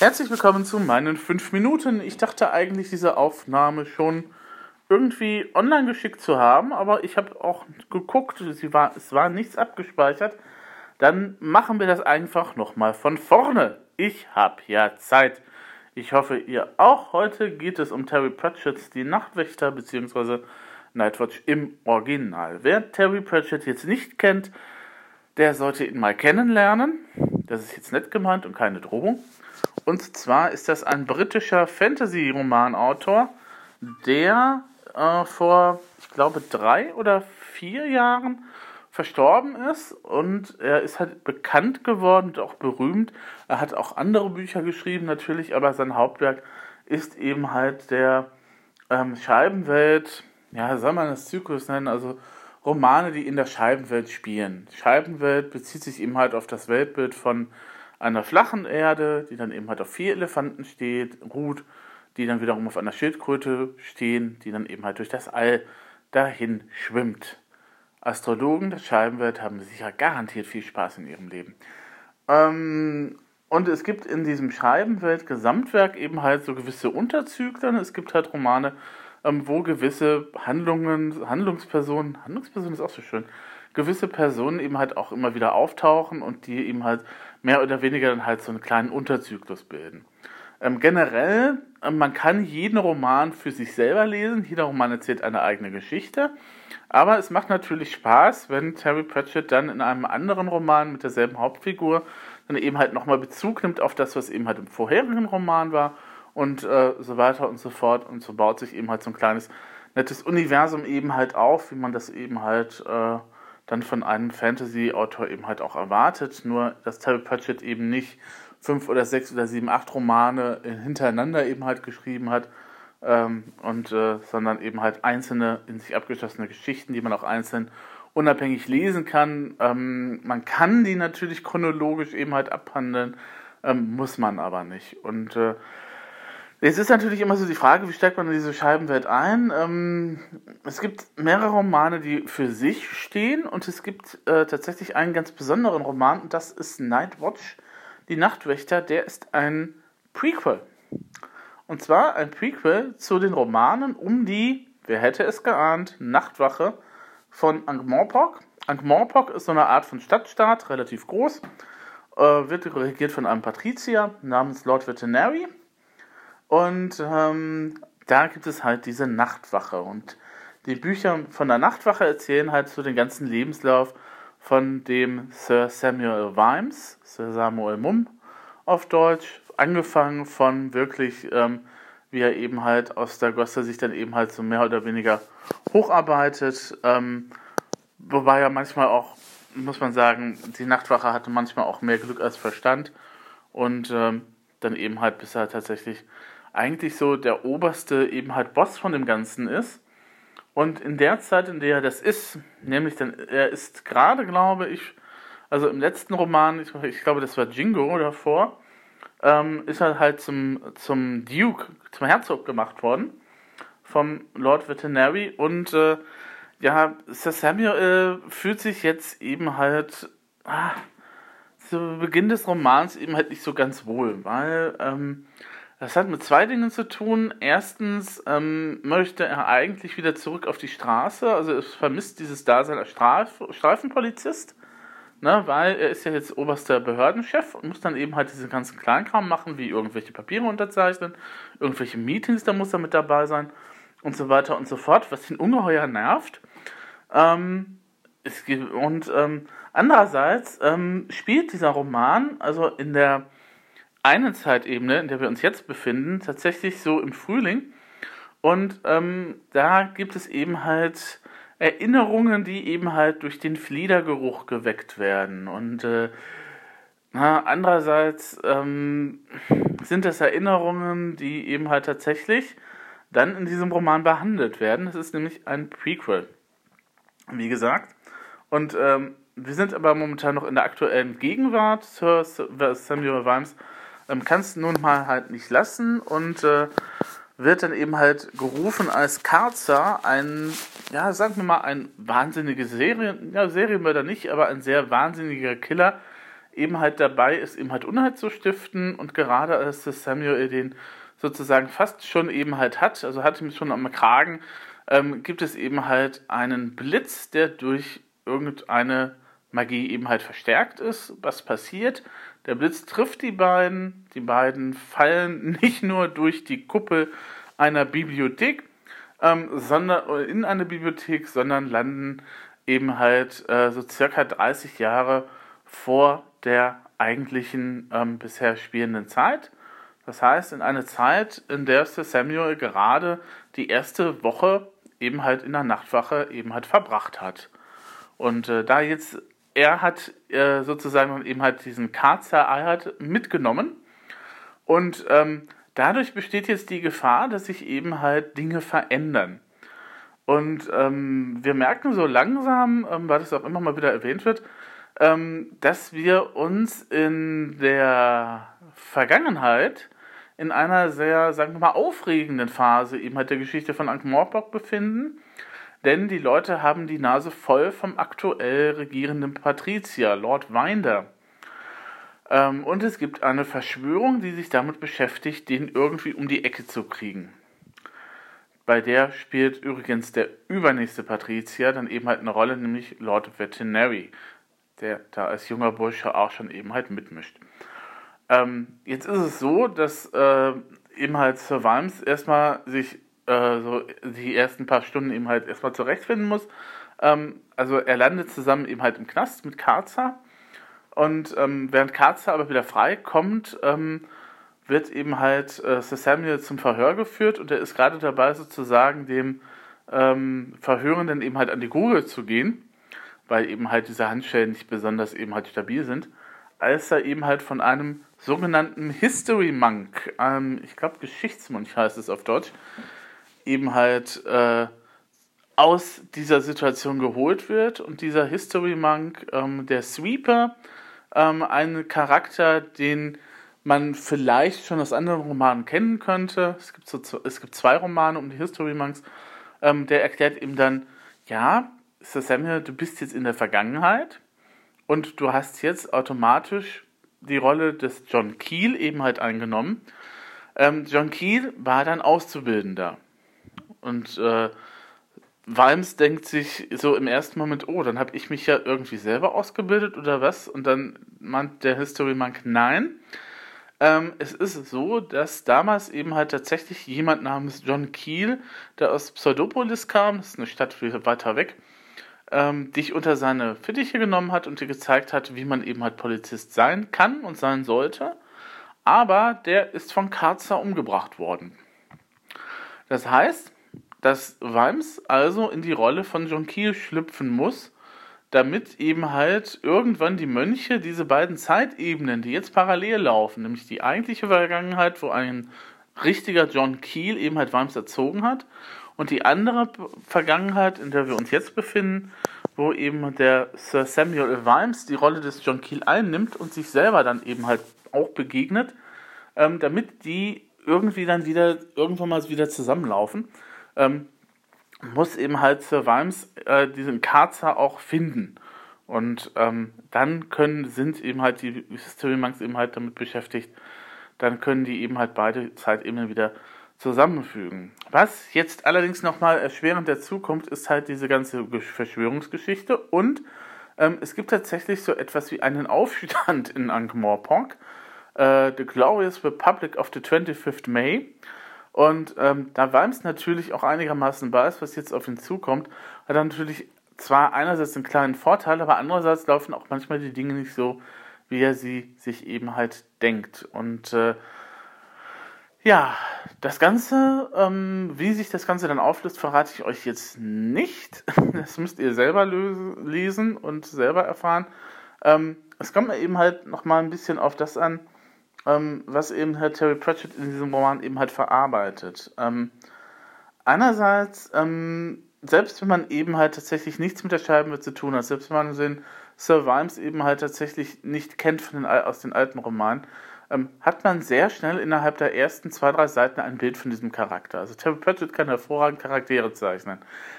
Herzlich willkommen zu meinen 5 Minuten. Ich dachte eigentlich, diese Aufnahme schon irgendwie online geschickt zu haben, aber ich habe auch geguckt, sie war, es war nichts abgespeichert. Dann machen wir das einfach nochmal von vorne. Ich habe ja Zeit. Ich hoffe, ihr auch. Heute geht es um Terry Pratchett's Die Nachtwächter bzw. Nightwatch im Original. Wer Terry Pratchett jetzt nicht kennt, der sollte ihn mal kennenlernen. Das ist jetzt nett gemeint und keine Drohung. Und zwar ist das ein britischer Fantasy-Romanautor, der äh, vor, ich glaube, drei oder vier Jahren verstorben ist und er ist halt bekannt geworden und auch berühmt. Er hat auch andere Bücher geschrieben natürlich, aber sein Hauptwerk ist eben halt der ähm, Scheibenwelt, ja, soll man das Zyklus nennen, also Romane, die in der Scheibenwelt spielen. Scheibenwelt bezieht sich eben halt auf das Weltbild von einer flachen Erde, die dann eben halt auf vier Elefanten steht, ruht, die dann wiederum auf einer Schildkröte stehen, die dann eben halt durch das All dahin schwimmt. Astrologen der Scheibenwelt haben sicher garantiert viel Spaß in ihrem Leben. Ähm, und es gibt in diesem Scheibenwelt-Gesamtwerk eben halt so gewisse Unterzügler. Es gibt halt Romane, ähm, wo gewisse Handlungen, Handlungspersonen, Handlungspersonen ist auch so schön, gewisse Personen eben halt auch immer wieder auftauchen und die eben halt mehr oder weniger dann halt so einen kleinen Unterzyklus bilden. Ähm, generell, äh, man kann jeden Roman für sich selber lesen. Jeder Roman erzählt eine eigene Geschichte. Aber es macht natürlich Spaß, wenn Terry Pratchett dann in einem anderen Roman mit derselben Hauptfigur dann eben halt nochmal Bezug nimmt auf das, was eben halt im vorherigen Roman war und äh, so weiter und so fort. Und so baut sich eben halt so ein kleines, nettes Universum eben halt auf, wie man das eben halt äh, dann von einem Fantasy-Autor eben halt auch erwartet. Nur, dass Terry Pratchett eben nicht fünf oder sechs oder sieben, acht Romane hintereinander eben halt geschrieben hat, ähm, und, äh, sondern eben halt einzelne in sich abgeschlossene Geschichten, die man auch einzeln unabhängig lesen kann. Ähm, man kann die natürlich chronologisch eben halt abhandeln, ähm, muss man aber nicht. Und äh, Jetzt ist natürlich immer so die Frage, wie steigt man in diese Scheibenwelt ein? Ähm, es gibt mehrere Romane, die für sich stehen und es gibt äh, tatsächlich einen ganz besonderen Roman und das ist Nightwatch, die Nachtwächter. Der ist ein Prequel. Und zwar ein Prequel zu den Romanen um die, wer hätte es geahnt, Nachtwache von Ankh-Morpork. Ankh-Morpork ist so eine Art von Stadtstaat, relativ groß, äh, wird regiert von einem Patrizier namens Lord Veterinary und ähm, da gibt es halt diese Nachtwache. Und die Bücher von der Nachtwache erzählen halt so den ganzen Lebenslauf von dem Sir Samuel Vimes, Sir Samuel Mumm auf Deutsch, angefangen von wirklich, ähm, wie er eben halt aus der Gosse sich dann eben halt so mehr oder weniger hocharbeitet. Ähm, wobei er manchmal auch, muss man sagen, die Nachtwache hatte manchmal auch mehr Glück als Verstand. Und ähm, dann eben halt, bis er tatsächlich eigentlich so der oberste eben halt Boss von dem Ganzen ist. Und in der Zeit, in der er das ist, nämlich dann, er ist gerade, glaube ich, also im letzten Roman, ich, ich glaube, das war Jingo davor, ähm, ist er halt zum, zum Duke, zum Herzog gemacht worden, vom Lord Veterinary. Und äh, ja, Sir Samuel äh, fühlt sich jetzt eben halt ah, zu Beginn des Romans eben halt nicht so ganz wohl, weil ähm, das hat mit zwei Dingen zu tun. Erstens ähm, möchte er eigentlich wieder zurück auf die Straße, also er vermisst dieses Dasein als Straf Streifenpolizist, ne, weil er ist ja jetzt oberster Behördenchef und muss dann eben halt diesen ganzen Kleinkram machen, wie irgendwelche Papiere unterzeichnen, irgendwelche Meetings, da muss er mit dabei sein und so weiter und so fort, was ihn ungeheuer nervt. Ähm, es, und ähm, andererseits ähm, spielt dieser Roman, also in der eine Zeitebene, in der wir uns jetzt befinden, tatsächlich so im Frühling. Und ähm, da gibt es eben halt Erinnerungen, die eben halt durch den Fliedergeruch geweckt werden. Und äh, na, andererseits ähm, sind das Erinnerungen, die eben halt tatsächlich dann in diesem Roman behandelt werden. Das ist nämlich ein Prequel, wie gesagt. Und ähm, wir sind aber momentan noch in der aktuellen Gegenwart. Sir Samuel Vimes ähm, kann es nun mal halt nicht lassen und äh, wird dann eben halt gerufen als Karzer, ein, ja, sagen wir mal, ein wahnsinniger Serien, ja, Serienmörder nicht, aber ein sehr wahnsinniger Killer, eben halt dabei ist, eben halt Unheil zu stiften und gerade als Samuel den sozusagen fast schon eben halt hat, also hat ihn schon am Kragen, ähm, gibt es eben halt einen Blitz, der durch irgendeine Magie eben halt verstärkt ist. Was passiert? Der Blitz trifft die beiden, die beiden fallen nicht nur durch die Kuppel einer Bibliothek, ähm, sondern in eine Bibliothek, sondern landen eben halt äh, so circa 30 Jahre vor der eigentlichen ähm, bisher spielenden Zeit. Das heißt, in eine Zeit, in der Samuel gerade die erste Woche eben halt in der Nachtwache eben halt verbracht hat. Und äh, da jetzt, er hat äh, sozusagen eben halt diesen Karzer hat mitgenommen und ähm, dadurch besteht jetzt die Gefahr, dass sich eben halt Dinge verändern. Und ähm, wir merken so langsam, ähm, weil das auch immer mal wieder erwähnt wird, ähm, dass wir uns in der Vergangenheit in einer sehr, sagen wir mal, aufregenden Phase eben halt der Geschichte von Ankh-Morpork befinden. Denn die Leute haben die Nase voll vom aktuell regierenden Patrizier, Lord Winder. Ähm, und es gibt eine Verschwörung, die sich damit beschäftigt, den irgendwie um die Ecke zu kriegen. Bei der spielt übrigens der übernächste Patrizier dann eben halt eine Rolle, nämlich Lord Veterinary der da als junger Bursche auch schon eben halt mitmischt. Ähm, jetzt ist es so, dass äh, eben halt Sir Vimes erstmal sich äh, so die ersten paar Stunden eben halt erstmal zurechtfinden muss. Ähm, also er landet zusammen eben halt im Knast mit Karza und ähm, während Karza aber wieder frei kommt, ähm, wird eben halt äh, Sir Samuel zum Verhör geführt und er ist gerade dabei sozusagen dem ähm, Verhörenden eben halt an die Grube zu gehen weil eben halt diese Handschellen nicht besonders eben halt stabil sind, als er eben halt von einem sogenannten History Monk, ähm, ich glaube Geschichtsmönch heißt es auf Deutsch, eben halt äh, aus dieser Situation geholt wird und dieser History Monk, ähm, der Sweeper, ähm, ein Charakter, den man vielleicht schon aus anderen Romanen kennen könnte. Es gibt, so, es gibt zwei Romane um die History Monks. Ähm, der erklärt ihm dann, ja, Sir Samuel, du bist jetzt in der Vergangenheit und du hast jetzt automatisch die Rolle des John Keel eben halt eingenommen. Ähm, John Keel war dann Auszubildender. Und äh, Walms denkt sich so im ersten Moment, oh, dann habe ich mich ja irgendwie selber ausgebildet oder was? Und dann meint der History Monk, nein. Ähm, es ist so, dass damals eben halt tatsächlich jemand namens John Keel, der aus Pseudopolis kam, das ist eine Stadt viel weiter weg, ähm, dich unter seine Fittiche genommen hat und dir gezeigt hat, wie man eben halt Polizist sein kann und sein sollte. Aber der ist von Karzer umgebracht worden. Das heißt, dass Weims also in die Rolle von John Keel schlüpfen muss, damit eben halt irgendwann die Mönche diese beiden Zeitebenen, die jetzt parallel laufen, nämlich die eigentliche Vergangenheit, wo ein richtiger John Keel eben halt Weims erzogen hat und die andere Vergangenheit, in der wir uns jetzt befinden, wo eben der Sir Samuel Vimes die Rolle des John Keel einnimmt und sich selber dann eben halt auch begegnet, ähm, damit die irgendwie dann wieder irgendwann mal wieder zusammenlaufen, ähm, muss eben halt Sir Vimes äh, diesen Karzer auch finden. Und ähm, dann können, sind eben halt die History Monks eben halt damit beschäftigt, dann können die eben halt beide Zeitebenen wieder zusammenfügen. Was jetzt allerdings nochmal erschwerend dazukommt, ist halt diese ganze Verschwörungsgeschichte und ähm, es gibt tatsächlich so etwas wie einen Aufstand in Ankh-Morpork, äh, The Glorious Republic of the 25th May. Und ähm, da Weims natürlich auch einigermaßen weiß, was jetzt auf ihn zukommt, hat er natürlich zwar einerseits einen kleinen Vorteil, aber andererseits laufen auch manchmal die Dinge nicht so, wie er sie sich eben halt denkt. Und äh, ja, das Ganze, ähm, wie sich das Ganze dann auflöst, verrate ich euch jetzt nicht. Das müsst ihr selber lesen und selber erfahren. Ähm, es kommt mir eben halt nochmal ein bisschen auf das an, ähm, was eben Herr Terry Pratchett in diesem Roman eben halt verarbeitet. Ähm, einerseits, ähm, selbst wenn man eben halt tatsächlich nichts mit der Scheibenwelt zu tun hat, selbst wenn man den Sir Vimes eben halt tatsächlich nicht kennt von den, aus den alten Romanen, ähm, hat man sehr schnell innerhalb der ersten zwei, drei Seiten ein Bild von diesem Charakter. Also Terry Pratchett kann hervorragend Charaktere zeichnen.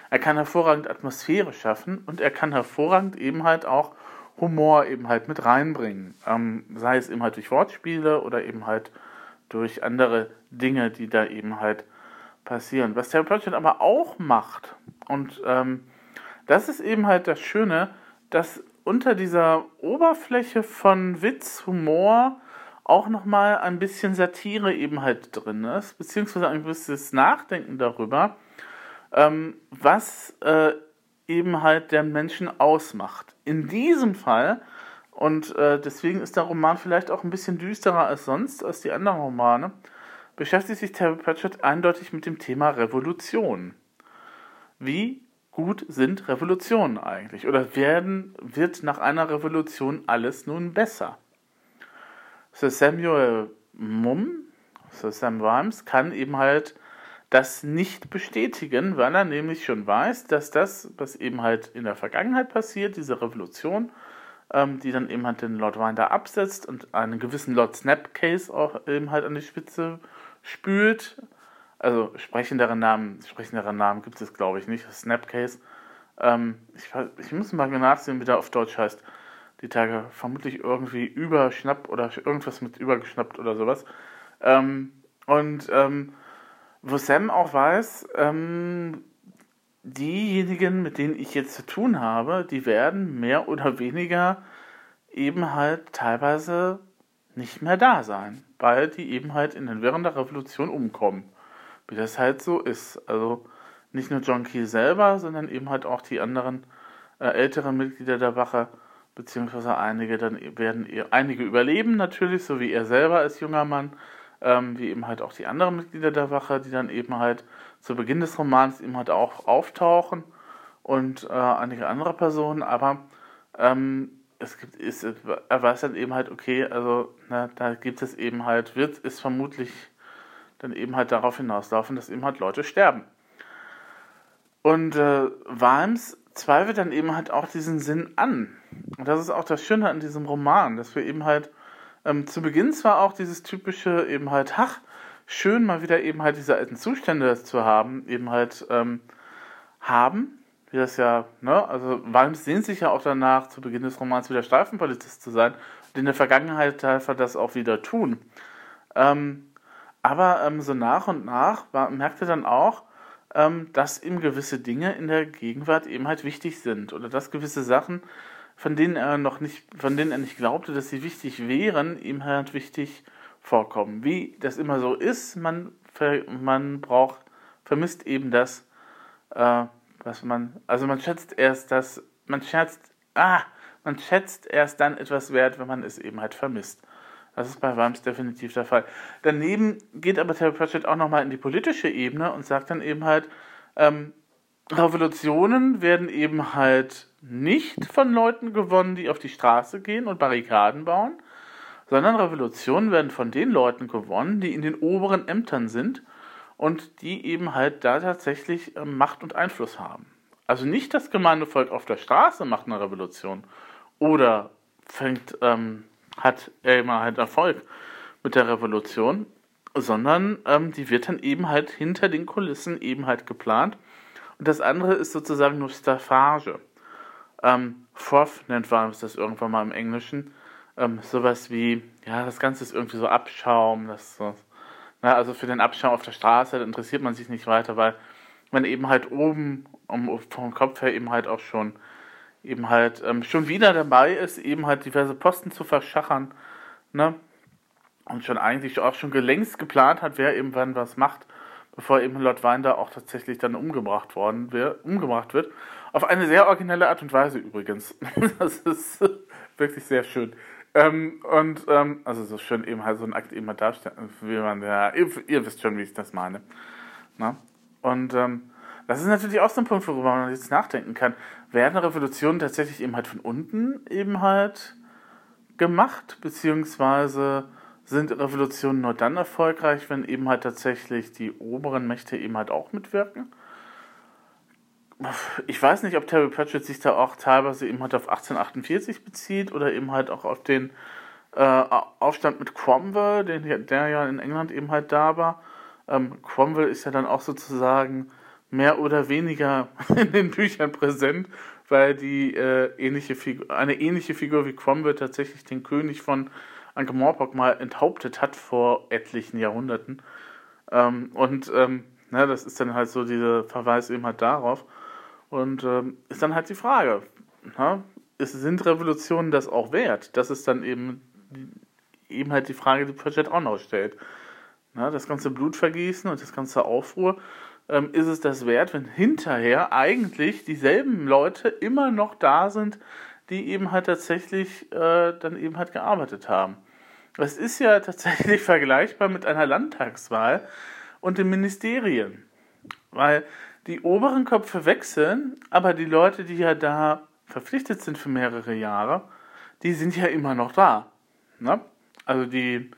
Er kann hervorragend Atmosphäre schaffen und er kann hervorragend eben halt auch Humor eben halt mit reinbringen. Ähm, sei es eben halt durch Wortspiele oder eben halt durch andere Dinge, die da eben halt passieren. Was Terry Pratchett aber auch macht, und ähm, das ist eben halt das Schöne, dass unter dieser Oberfläche von Witz, Humor auch nochmal ein bisschen Satire eben halt drin ist, beziehungsweise ein gewisses Nachdenken darüber, ähm, was äh, eben halt der Menschen ausmacht. In diesem Fall, und äh, deswegen ist der Roman vielleicht auch ein bisschen düsterer als sonst, als die anderen Romane, beschäftigt sich Terry Pratchett eindeutig mit dem Thema Revolution. Wie gut sind Revolutionen eigentlich? Oder werden, wird nach einer Revolution alles nun besser? Sir Samuel Mumm, Sir Sam Rhymes, kann eben halt das nicht bestätigen, weil er nämlich schon weiß, dass das, was eben halt in der Vergangenheit passiert, diese Revolution, ähm, die dann eben halt den Lord Winder absetzt und einen gewissen Lord Snapcase auch eben halt an die Spitze spült. Also sprechendere Namen, sprechendere Namen gibt es glaube ich nicht, Snapcase. Ähm, ich, ich muss mal nachsehen, wie der auf Deutsch heißt. Die Tage vermutlich irgendwie überschnappt oder irgendwas mit übergeschnappt oder sowas. Ähm, und ähm, wo Sam auch weiß, ähm, diejenigen, mit denen ich jetzt zu tun habe, die werden mehr oder weniger eben halt teilweise nicht mehr da sein, weil die eben halt in den während der Revolution umkommen. Wie das halt so ist. Also nicht nur John Key selber, sondern eben halt auch die anderen äh, älteren Mitglieder der Wache, beziehungsweise einige dann werden einige überleben natürlich, so wie er selber als junger Mann ähm, wie eben halt auch die anderen Mitglieder der Wache, die dann eben halt zu Beginn des Romans eben halt auch auftauchen und äh, einige andere Personen, aber ähm, es gibt, ist, er weiß dann eben halt, okay, also na, ne, da gibt es eben halt, wird es vermutlich dann eben halt darauf hinauslaufen, dass eben halt Leute sterben. Und äh, Walms zweifelt dann eben halt auch diesen Sinn an. Und das ist auch das Schöne an diesem Roman, dass wir eben halt ähm, zu Beginn zwar auch dieses typische eben halt, ach, schön mal wieder eben halt diese alten Zustände zu haben, eben halt ähm, haben, wie das ja, ne, also Walms sehnt sich ja auch danach, zu Beginn des Romans wieder Streifenpolizist zu sein und in der Vergangenheit er das auch wieder tun. Ähm, aber ähm, so nach und nach war, merkte dann auch, ähm, dass ihm gewisse Dinge in der Gegenwart eben halt wichtig sind oder dass gewisse Sachen von denen er noch nicht, von denen er nicht glaubte, dass sie wichtig wären, ihm halt wichtig vorkommen. Wie das immer so ist, man, man braucht, vermisst eben das, äh, was man, also man schätzt erst das, man schätzt, ah, man schätzt erst dann etwas wert, wenn man es eben halt vermisst. Das ist bei Worms definitiv der Fall. Daneben geht aber Terry Pratchett auch nochmal in die politische Ebene und sagt dann eben halt, ähm, Revolutionen werden eben halt nicht von Leuten gewonnen, die auf die Straße gehen und Barrikaden bauen, sondern Revolutionen werden von den Leuten gewonnen, die in den oberen Ämtern sind und die eben halt da tatsächlich äh, Macht und Einfluss haben. Also nicht das Gemeindevolk auf der Straße macht eine Revolution oder fängt, ähm, hat er immer halt Erfolg mit der Revolution, sondern ähm, die wird dann eben halt hinter den Kulissen eben halt geplant das andere ist sozusagen nur Staffage. Ähm, Froth nennt man das irgendwann mal im Englischen. Ähm, sowas wie, ja, das Ganze ist irgendwie so Abschaum. Das so, na, also für den Abschaum auf der Straße interessiert man sich nicht weiter, weil man eben halt oben um, vom Kopf her eben halt auch schon eben halt ähm, schon wieder dabei ist, eben halt diverse Posten zu verschachern, ne? Und schon eigentlich auch schon längst geplant hat, wer eben wann was macht bevor eben Lord Winder auch tatsächlich dann umgebracht worden wird, umgebracht wird. Auf eine sehr originelle Art und Weise übrigens. das ist wirklich sehr schön. Ähm, und ähm, also so schön eben halt so ein Akt eben halt darstellen, wie man ja, ihr, ihr, wisst schon, wie ich das meine. Na? Und ähm, das ist natürlich auch so ein Punkt, worüber man jetzt nachdenken kann. Werden Revolutionen tatsächlich eben halt von unten eben halt gemacht, beziehungsweise sind Revolutionen nur dann erfolgreich, wenn eben halt tatsächlich die oberen Mächte eben halt auch mitwirken. Ich weiß nicht, ob Terry Pratchett sich da auch teilweise eben halt auf 1848 bezieht oder eben halt auch auf den äh, Aufstand mit Cromwell, den, der ja in England eben halt da war. Ähm, Cromwell ist ja dann auch sozusagen mehr oder weniger in den Büchern präsent, weil die äh, ähnliche Figur, eine ähnliche Figur wie Cromwell tatsächlich den König von Ankh-Morpork mal enthauptet hat vor etlichen Jahrhunderten. Ähm, und ähm, na, das ist dann halt so dieser Verweis eben halt darauf. Und ähm, ist dann halt die Frage, na, ist, sind Revolutionen das auch wert? Das ist dann eben, eben halt die Frage, die Pratchett auch noch stellt. Na, das ganze Blutvergießen und das ganze Aufruhr, ähm, ist es das wert, wenn hinterher eigentlich dieselben Leute immer noch da sind, die eben halt tatsächlich äh, dann eben halt gearbeitet haben. Das ist ja tatsächlich vergleichbar mit einer Landtagswahl und den Ministerien. Weil die oberen Köpfe wechseln, aber die Leute, die ja da verpflichtet sind für mehrere Jahre, die sind ja immer noch da. Ne? Also die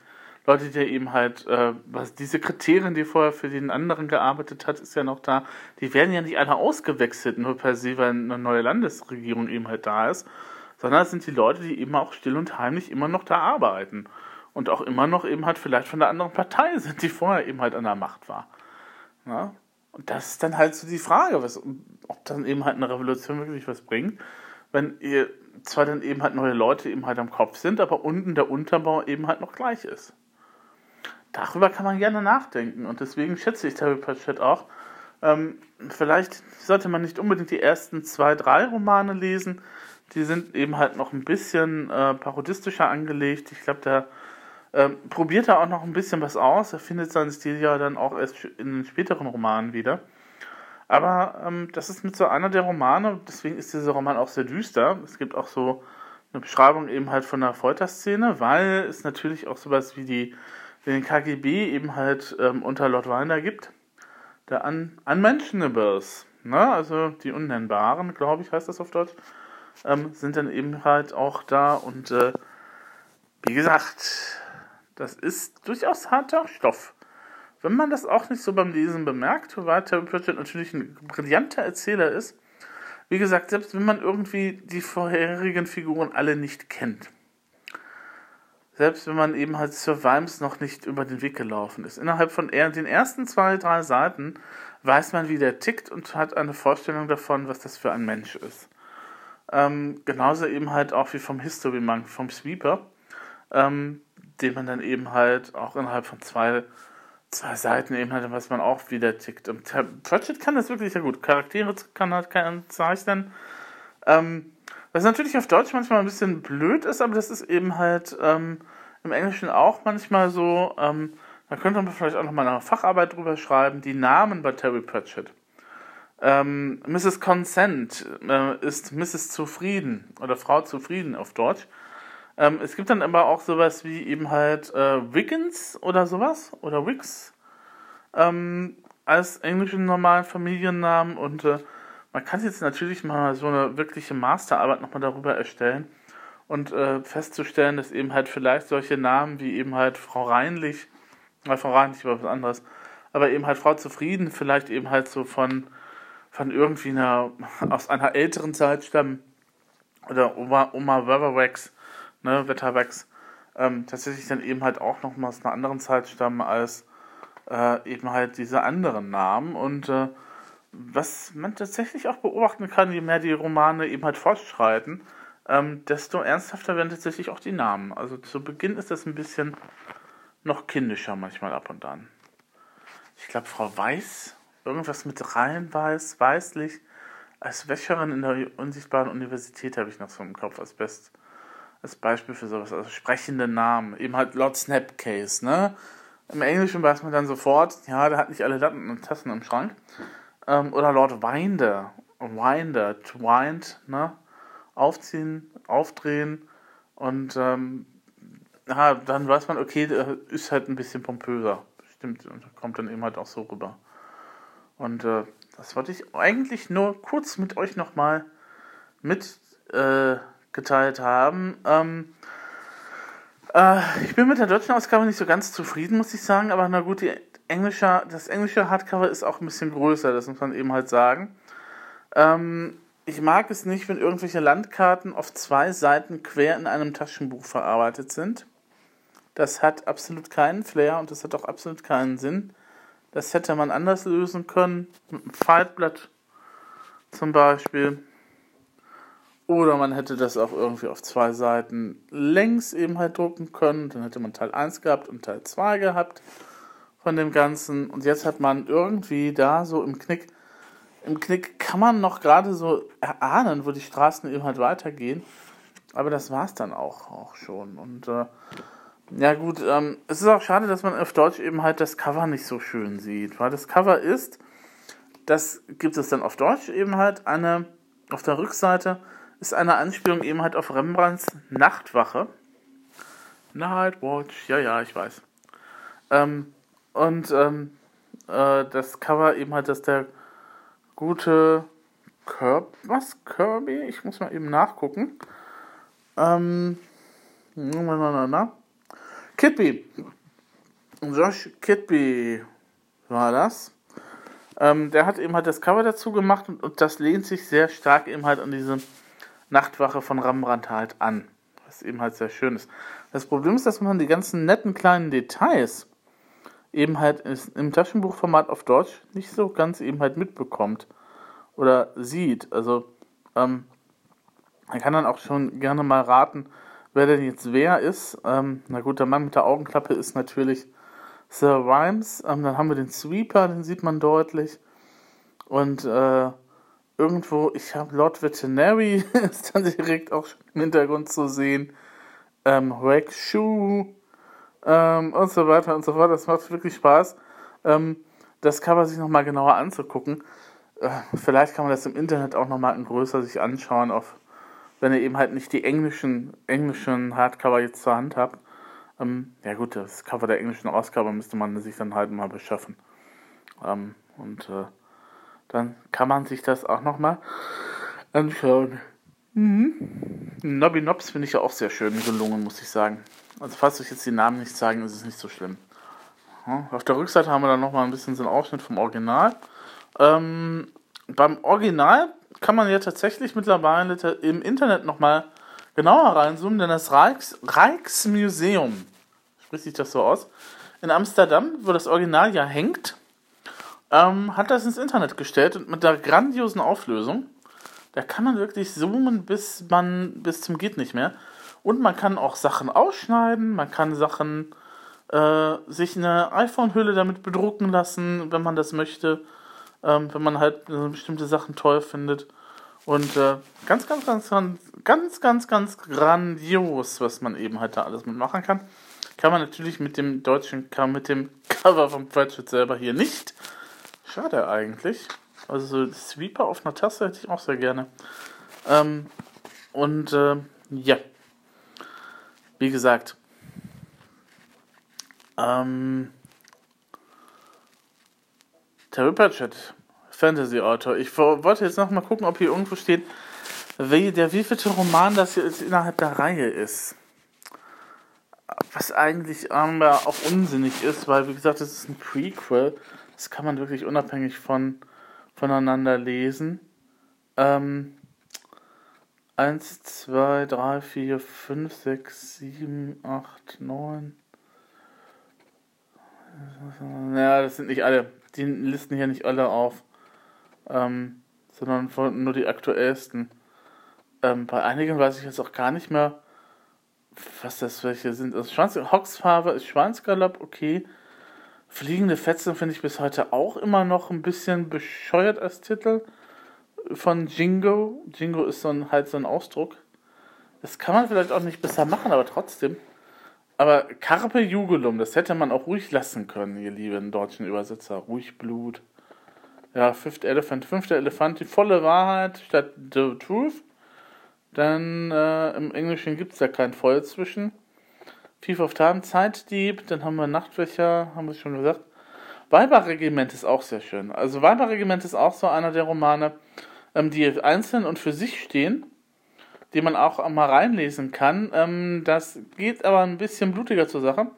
Leute, die eben halt, äh, was die Sekretärin, die vorher für den anderen gearbeitet hat, ist ja noch da. Die werden ja nicht alle ausgewechselt, nur per se, weil eine neue Landesregierung eben halt da ist, sondern es sind die Leute, die eben auch still und heimlich immer noch da arbeiten und auch immer noch eben halt vielleicht von der anderen Partei sind, die vorher eben halt an der Macht war. Ja? Und das ist dann halt so die Frage, was, ob dann eben halt eine Revolution wirklich was bringt, wenn ihr zwar dann eben halt neue Leute eben halt am Kopf sind, aber unten der Unterbau eben halt noch gleich ist. Darüber kann man gerne nachdenken und deswegen schätze ich Terry Pratchett auch. Ähm, vielleicht sollte man nicht unbedingt die ersten zwei, drei Romane lesen. Die sind eben halt noch ein bisschen äh, parodistischer angelegt. Ich glaube, der ähm, probiert er auch noch ein bisschen was aus. Er findet seinen Stil ja dann auch erst in den späteren Romanen wieder. Aber ähm, das ist mit so einer der Romane, deswegen ist dieser Roman auch sehr düster. Es gibt auch so eine Beschreibung eben halt von der Folterszene, weil es natürlich auch sowas wie die den KGB eben halt ähm, unter Lord Winder gibt. Der Un Unmentionables, ne? also die Unnennbaren, glaube ich, heißt das auf Deutsch, ähm, sind dann eben halt auch da und äh, wie gesagt, das ist durchaus harter Stoff. Wenn man das auch nicht so beim Lesen bemerkt, weil Terry Pratchett natürlich ein brillanter Erzähler ist, wie gesagt, selbst wenn man irgendwie die vorherigen Figuren alle nicht kennt, selbst wenn man eben halt Sir Vimes noch nicht über den Weg gelaufen ist, innerhalb von den ersten zwei, drei Seiten weiß man, wie der tickt und hat eine Vorstellung davon, was das für ein Mensch ist. Ähm, genauso eben halt auch wie vom History Monk, vom Sweeper. Ähm, den man dann eben halt auch innerhalb von zwei, zwei Seiten eben halt, was man auch wieder tickt. Und Pratchett kann das wirklich sehr gut. Charaktere kann halt keinen zeichnen. Ähm, was natürlich auf Deutsch manchmal ein bisschen blöd ist, aber das ist eben halt ähm, im Englischen auch manchmal so. Ähm, da könnte man vielleicht auch nochmal eine Facharbeit drüber schreiben. Die Namen bei Terry Pratchett. Ähm, Mrs. Consent äh, ist Mrs. Zufrieden oder Frau Zufrieden auf Deutsch. Ähm, es gibt dann aber auch sowas wie eben halt äh, Wiggins oder sowas oder Wicks ähm, als englischen normalen Familiennamen und äh, man kann jetzt natürlich mal so eine wirkliche Masterarbeit nochmal darüber erstellen und äh, festzustellen, dass eben halt vielleicht solche Namen wie eben halt Frau Reinlich, weil Frau Reinlich war was anderes, aber eben halt Frau Zufrieden vielleicht eben halt so von, von irgendwie einer, aus einer älteren Zeit stammen oder Oma, Oma Weatherwax ne, Wetterwachs, ähm, tatsächlich dann eben halt auch noch mal aus einer anderen Zeit stammen als äh, eben halt diese anderen Namen. Und äh, was man tatsächlich auch beobachten kann, je mehr die Romane eben halt fortschreiten, ähm, desto ernsthafter werden tatsächlich auch die Namen. Also zu Beginn ist das ein bisschen noch kindischer manchmal ab und an. Ich glaube, Frau Weiß, irgendwas mit Reihenweiß, Weißlich, als Wäscherin in der unsichtbaren Universität habe ich noch so im Kopf als Best als Beispiel für sowas, also sprechende Namen. Eben halt Lord Snapcase, ne? Im Englischen weiß man dann sofort, ja, der hat nicht alle Latten und Tassen im Schrank. Ähm, oder Lord Winder, Winder, to wind, ne? Aufziehen, aufdrehen und ähm, ja, dann weiß man, okay, ist halt ein bisschen pompöser. Stimmt, und kommt dann eben halt auch so rüber. Und äh, das wollte ich eigentlich nur kurz mit euch nochmal mit äh, haben. Ähm, äh, ich bin mit der deutschen Ausgabe nicht so ganz zufrieden, muss ich sagen, aber na gut, die englische, das englische Hardcover ist auch ein bisschen größer, das muss man eben halt sagen. Ähm, ich mag es nicht, wenn irgendwelche Landkarten auf zwei Seiten quer in einem Taschenbuch verarbeitet sind. Das hat absolut keinen Flair und das hat auch absolut keinen Sinn. Das hätte man anders lösen können, mit einem Faltblatt zum Beispiel. Oder man hätte das auch irgendwie auf zwei Seiten längs eben halt drucken können. Dann hätte man Teil 1 gehabt und Teil 2 gehabt von dem Ganzen. Und jetzt hat man irgendwie da so im Knick, im Knick kann man noch gerade so erahnen, wo die Straßen eben halt weitergehen. Aber das war es dann auch, auch schon. Und äh, ja gut, ähm, es ist auch schade, dass man auf Deutsch eben halt das Cover nicht so schön sieht. Weil das Cover ist, das gibt es dann auf Deutsch eben halt eine, auf der Rückseite ist eine Anspielung eben halt auf Rembrandts Nachtwache. Nightwatch, ja, ja, ich weiß. Ähm, und ähm, äh, das Cover eben halt, dass der gute Kirby, was, Kirby? Ich muss mal eben nachgucken. Ähm, na, na, na, na. Kitby. Josh Kitby war das. Ähm, der hat eben halt das Cover dazu gemacht und, und, das lehnt sich sehr stark eben halt an diese Nachtwache von Rembrandt halt an. Was eben halt sehr schön ist. Das Problem ist, dass man die ganzen netten kleinen Details eben halt im Taschenbuchformat auf Deutsch nicht so ganz eben halt mitbekommt oder sieht. Also ähm, man kann dann auch schon gerne mal raten, wer denn jetzt wer ist. Ähm, na gut, der Mann mit der Augenklappe ist natürlich Sir Rhymes. Ähm, dann haben wir den Sweeper, den sieht man deutlich. Und äh, irgendwo, ich habe Lord Veterinary, ist dann direkt auch im Hintergrund zu sehen. Ähm, Rag Shoe ähm, und so weiter und so fort. Das macht wirklich Spaß, ähm, das Cover sich nochmal genauer anzugucken. Äh, vielleicht kann man das im Internet auch nochmal in größer sich anschauen, auf, wenn ihr eben halt nicht die englischen, englischen Hardcover jetzt zur Hand habt. Ähm, ja gut, das Cover der englischen Ausgabe müsste man sich dann halt mal beschaffen. Ähm, und äh, dann kann man sich das auch nochmal anschauen. Mhm. Nobby Nobs finde ich ja auch sehr schön gelungen, muss ich sagen. Also falls euch jetzt die Namen nicht zeigen, ist es nicht so schlimm. Auf der Rückseite haben wir dann nochmal ein bisschen so einen Ausschnitt vom Original. Ähm, beim Original kann man ja tatsächlich mittlerweile im Internet nochmal genauer reinzoomen, denn das Reichs Rijksmuseum, spricht sich das so aus, in Amsterdam, wo das Original ja hängt, ähm, hat das ins Internet gestellt und mit der grandiosen Auflösung, da kann man wirklich zoomen, bis man bis zum geht nicht mehr. Und man kann auch Sachen ausschneiden, man kann Sachen äh, sich eine iPhone-Hülle damit bedrucken lassen, wenn man das möchte, ähm, wenn man halt äh, bestimmte Sachen toll findet. Und äh, ganz, ganz, ganz, ganz, ganz, ganz, ganz grandios, was man eben halt da alles mitmachen kann. Kann man natürlich mit dem deutschen, mit dem Cover vom Pratchett selber hier nicht. Schade eigentlich. Also so Sweeper auf einer Tasse hätte ich auch sehr gerne. Ähm, und äh, ja. Wie gesagt. Ähm, Terry Pratchett, Fantasy-Autor. Ich wollte jetzt noch mal gucken, ob hier irgendwo steht, wie, der wievielte Roman das jetzt innerhalb der Reihe ist. Was eigentlich ähm, auch unsinnig ist, weil, wie gesagt, das ist ein Prequel. Das kann man wirklich unabhängig von, voneinander lesen. Ähm, 1, 2, 3, 4, 5, 6, 7, 8, 9. Ja, das sind nicht alle. Die listen hier nicht alle auf. Ähm, sondern nur die aktuellsten. Ähm, bei einigen weiß ich jetzt auch gar nicht mehr, was das welche sind. Also Schwanz Hoxfarbe ist Schwanzgalopp, okay. Fliegende Fetzen finde ich bis heute auch immer noch ein bisschen bescheuert als Titel von Jingo. Jingo ist so ein, halt so ein Ausdruck. Das kann man vielleicht auch nicht besser machen, aber trotzdem. Aber Carpe Jugulum, das hätte man auch ruhig lassen können, ihr lieben deutschen Übersetzer. Ruhig Blut. Ja, Fifth Elephant, fünfter Elefant, die volle Wahrheit statt The Truth. Dann äh, im Englischen gibt es da kein Voll zwischen. Thief of Time, Zeitdieb, dann haben wir Nachtwächer, haben wir schon gesagt. Weiberregiment ist auch sehr schön. Also Weiberregiment ist auch so einer der Romane, ähm, die einzeln und für sich stehen, die man auch mal reinlesen kann. Ähm, das geht aber ein bisschen blutiger zur Sache.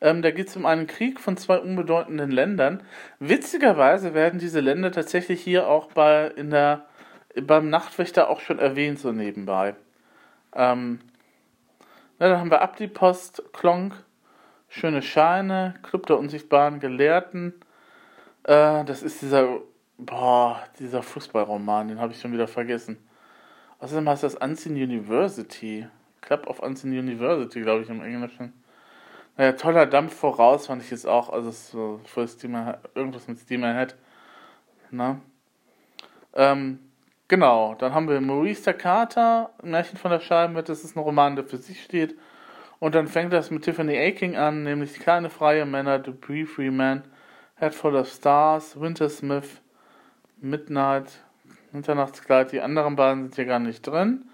Ähm, da geht es um einen Krieg von zwei unbedeutenden Ländern. Witzigerweise werden diese Länder tatsächlich hier auch bei, in der, beim Nachtwächter auch schon erwähnt, so nebenbei. Ähm, na, dann haben wir Abdipost, Klonk, Schöne Scheine, Club der unsichtbaren Gelehrten. Äh, das ist dieser Boah, dieser Fußballroman, den habe ich schon wieder vergessen. Außerdem heißt das Unseen University. Club of Unseen University, glaube ich, im Englischen. Naja, toller Dampf voraus fand ich jetzt auch. Also so für Steamer, irgendwas mit Steamer Head. Na? Ähm, genau, dann haben wir Maurice Takata, Märchen von der Scheibenwelt. Das ist ein Roman, der für sich steht. Und dann fängt das mit Tiffany Aking an, nämlich Kleine freie Männer, The Pre Free Man, Head Full of Stars, Wintersmith, Midnight, Mitternachtskleid. Die anderen beiden sind hier gar nicht drin.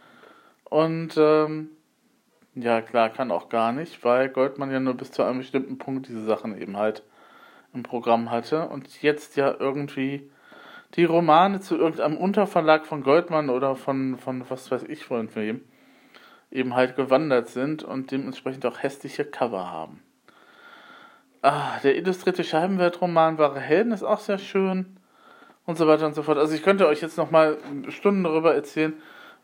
Und ähm, ja, klar, kann auch gar nicht, weil Goldman ja nur bis zu einem bestimmten Punkt diese Sachen eben halt im Programm hatte und jetzt ja irgendwie die Romane zu irgendeinem Unterverlag von Goldman oder von, von was weiß ich von wem eben halt gewandert sind und dementsprechend auch hässliche Cover haben. Ah, der illustrierte Scheibenweltroman Wahre Helden ist auch sehr schön und so weiter und so fort. Also ich könnte euch jetzt noch mal Stunden darüber erzählen,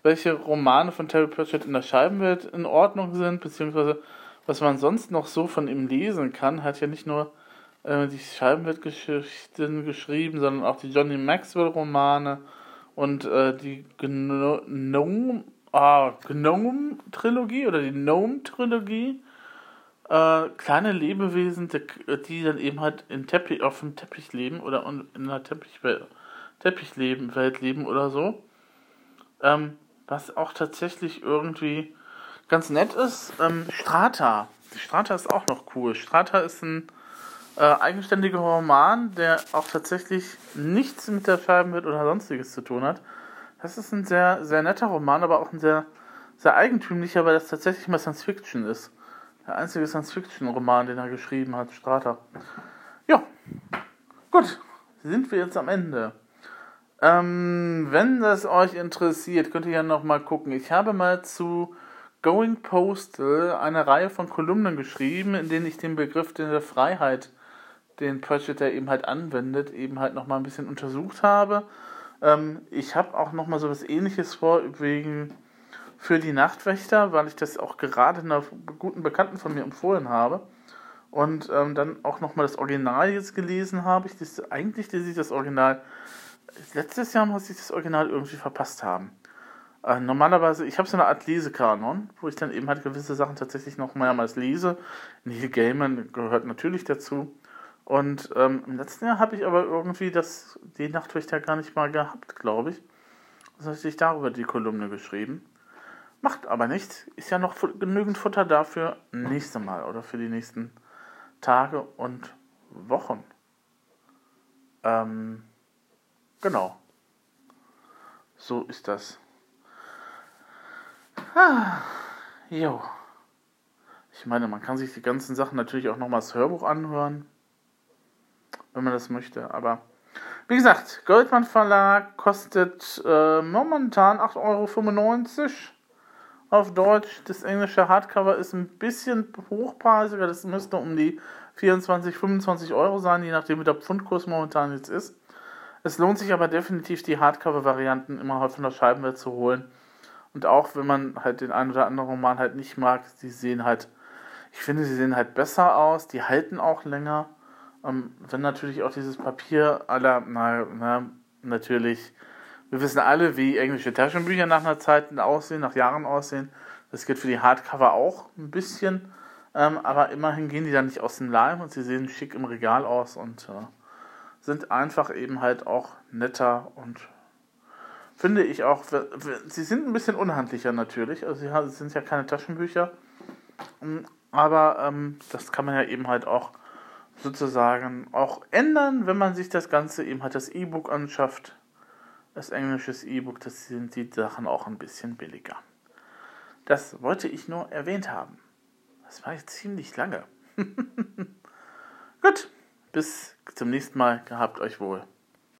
welche Romane von Terry Pratchett in der Scheibenwelt in Ordnung sind, beziehungsweise was man sonst noch so von ihm lesen kann, hat ja nicht nur äh, die Scheibenweltgeschichten geschrieben, sondern auch die Johnny Maxwell-Romane und äh, die Gnome, ah, Gnome-Trilogie oder die Gnome-Trilogie. Äh, kleine Lebewesen, die, dann eben halt in Teppich, auf dem Teppich leben oder in einer Teppichwelt, Teppichleben, leben oder so. Ähm, was auch tatsächlich irgendwie ganz nett ist. Ähm, Strata. Strata ist auch noch cool. Strata ist ein äh, eigenständiger Roman, der auch tatsächlich nichts mit der Scheibenwelt oder sonstiges zu tun hat. Das ist ein sehr, sehr netter Roman, aber auch ein sehr, sehr eigentümlicher, weil das tatsächlich mal Science Fiction ist. Der einzige Science Fiction Roman, den er geschrieben hat, Strata. Ja, gut, sind wir jetzt am Ende. Ähm, wenn das euch interessiert, könnt ihr ja noch mal gucken. Ich habe mal zu Going Postal eine Reihe von Kolumnen geschrieben, in denen ich den Begriff der Freiheit, den Pratchett eben halt anwendet, eben halt noch mal ein bisschen untersucht habe. Ähm, ich habe auch noch mal so was Ähnliches vor wegen für die Nachtwächter, weil ich das auch gerade einer guten Bekannten von mir empfohlen habe und ähm, dann auch noch mal das Original jetzt gelesen habe. Ich das, eigentlich lese ich das Original letztes Jahr muss ich das Original irgendwie verpasst haben. Äh, normalerweise, ich habe so eine Art Lesekanon, wo ich dann eben halt gewisse Sachen tatsächlich noch mehrmals lese. Neil Gaiman gehört natürlich dazu. Und ähm, im letzten Jahr habe ich aber irgendwie das, die Nachtwächter gar nicht mal gehabt, glaube ich. Das heißt, ich darüber die Kolumne geschrieben. Macht aber nichts. Ist ja noch genügend Futter dafür nächste Mal oder für die nächsten Tage und Wochen. Ähm, Genau. So ist das. Ah, jo. Ich meine, man kann sich die ganzen Sachen natürlich auch nochmal als Hörbuch anhören, wenn man das möchte. Aber wie gesagt, Goldmann Verlag kostet äh, momentan 8,95 Euro auf Deutsch. Das englische Hardcover ist ein bisschen hochpreisiger. Das müsste um die 24, 25 Euro sein, je nachdem wie der Pfundkurs momentan jetzt ist. Es lohnt sich aber definitiv, die Hardcover-Varianten immer halt von der Scheibenwelt zu holen. Und auch wenn man halt den einen oder anderen Roman halt nicht mag, die sehen halt, ich finde, sie sehen halt besser aus, die halten auch länger. Ähm, wenn natürlich auch dieses Papier aller, na, na, natürlich, wir wissen alle, wie englische Taschenbücher nach einer Zeit aussehen, nach Jahren aussehen. Das geht für die Hardcover auch ein bisschen. Ähm, aber immerhin gehen die dann nicht aus dem Leim und sie sehen schick im Regal aus und äh, sind einfach eben halt auch netter und finde ich auch, sie sind ein bisschen unhandlicher natürlich, also sie sind ja keine Taschenbücher, mm, aber ähm, das kann man ja eben halt auch sozusagen auch ändern, wenn man sich das Ganze eben halt das E-Book anschafft, das englisches E-Book, das sind die Sachen auch ein bisschen billiger. Das wollte ich nur erwähnt haben. Das war jetzt ziemlich lange. Gut. Bis zum nächsten Mal. Gehabt euch wohl.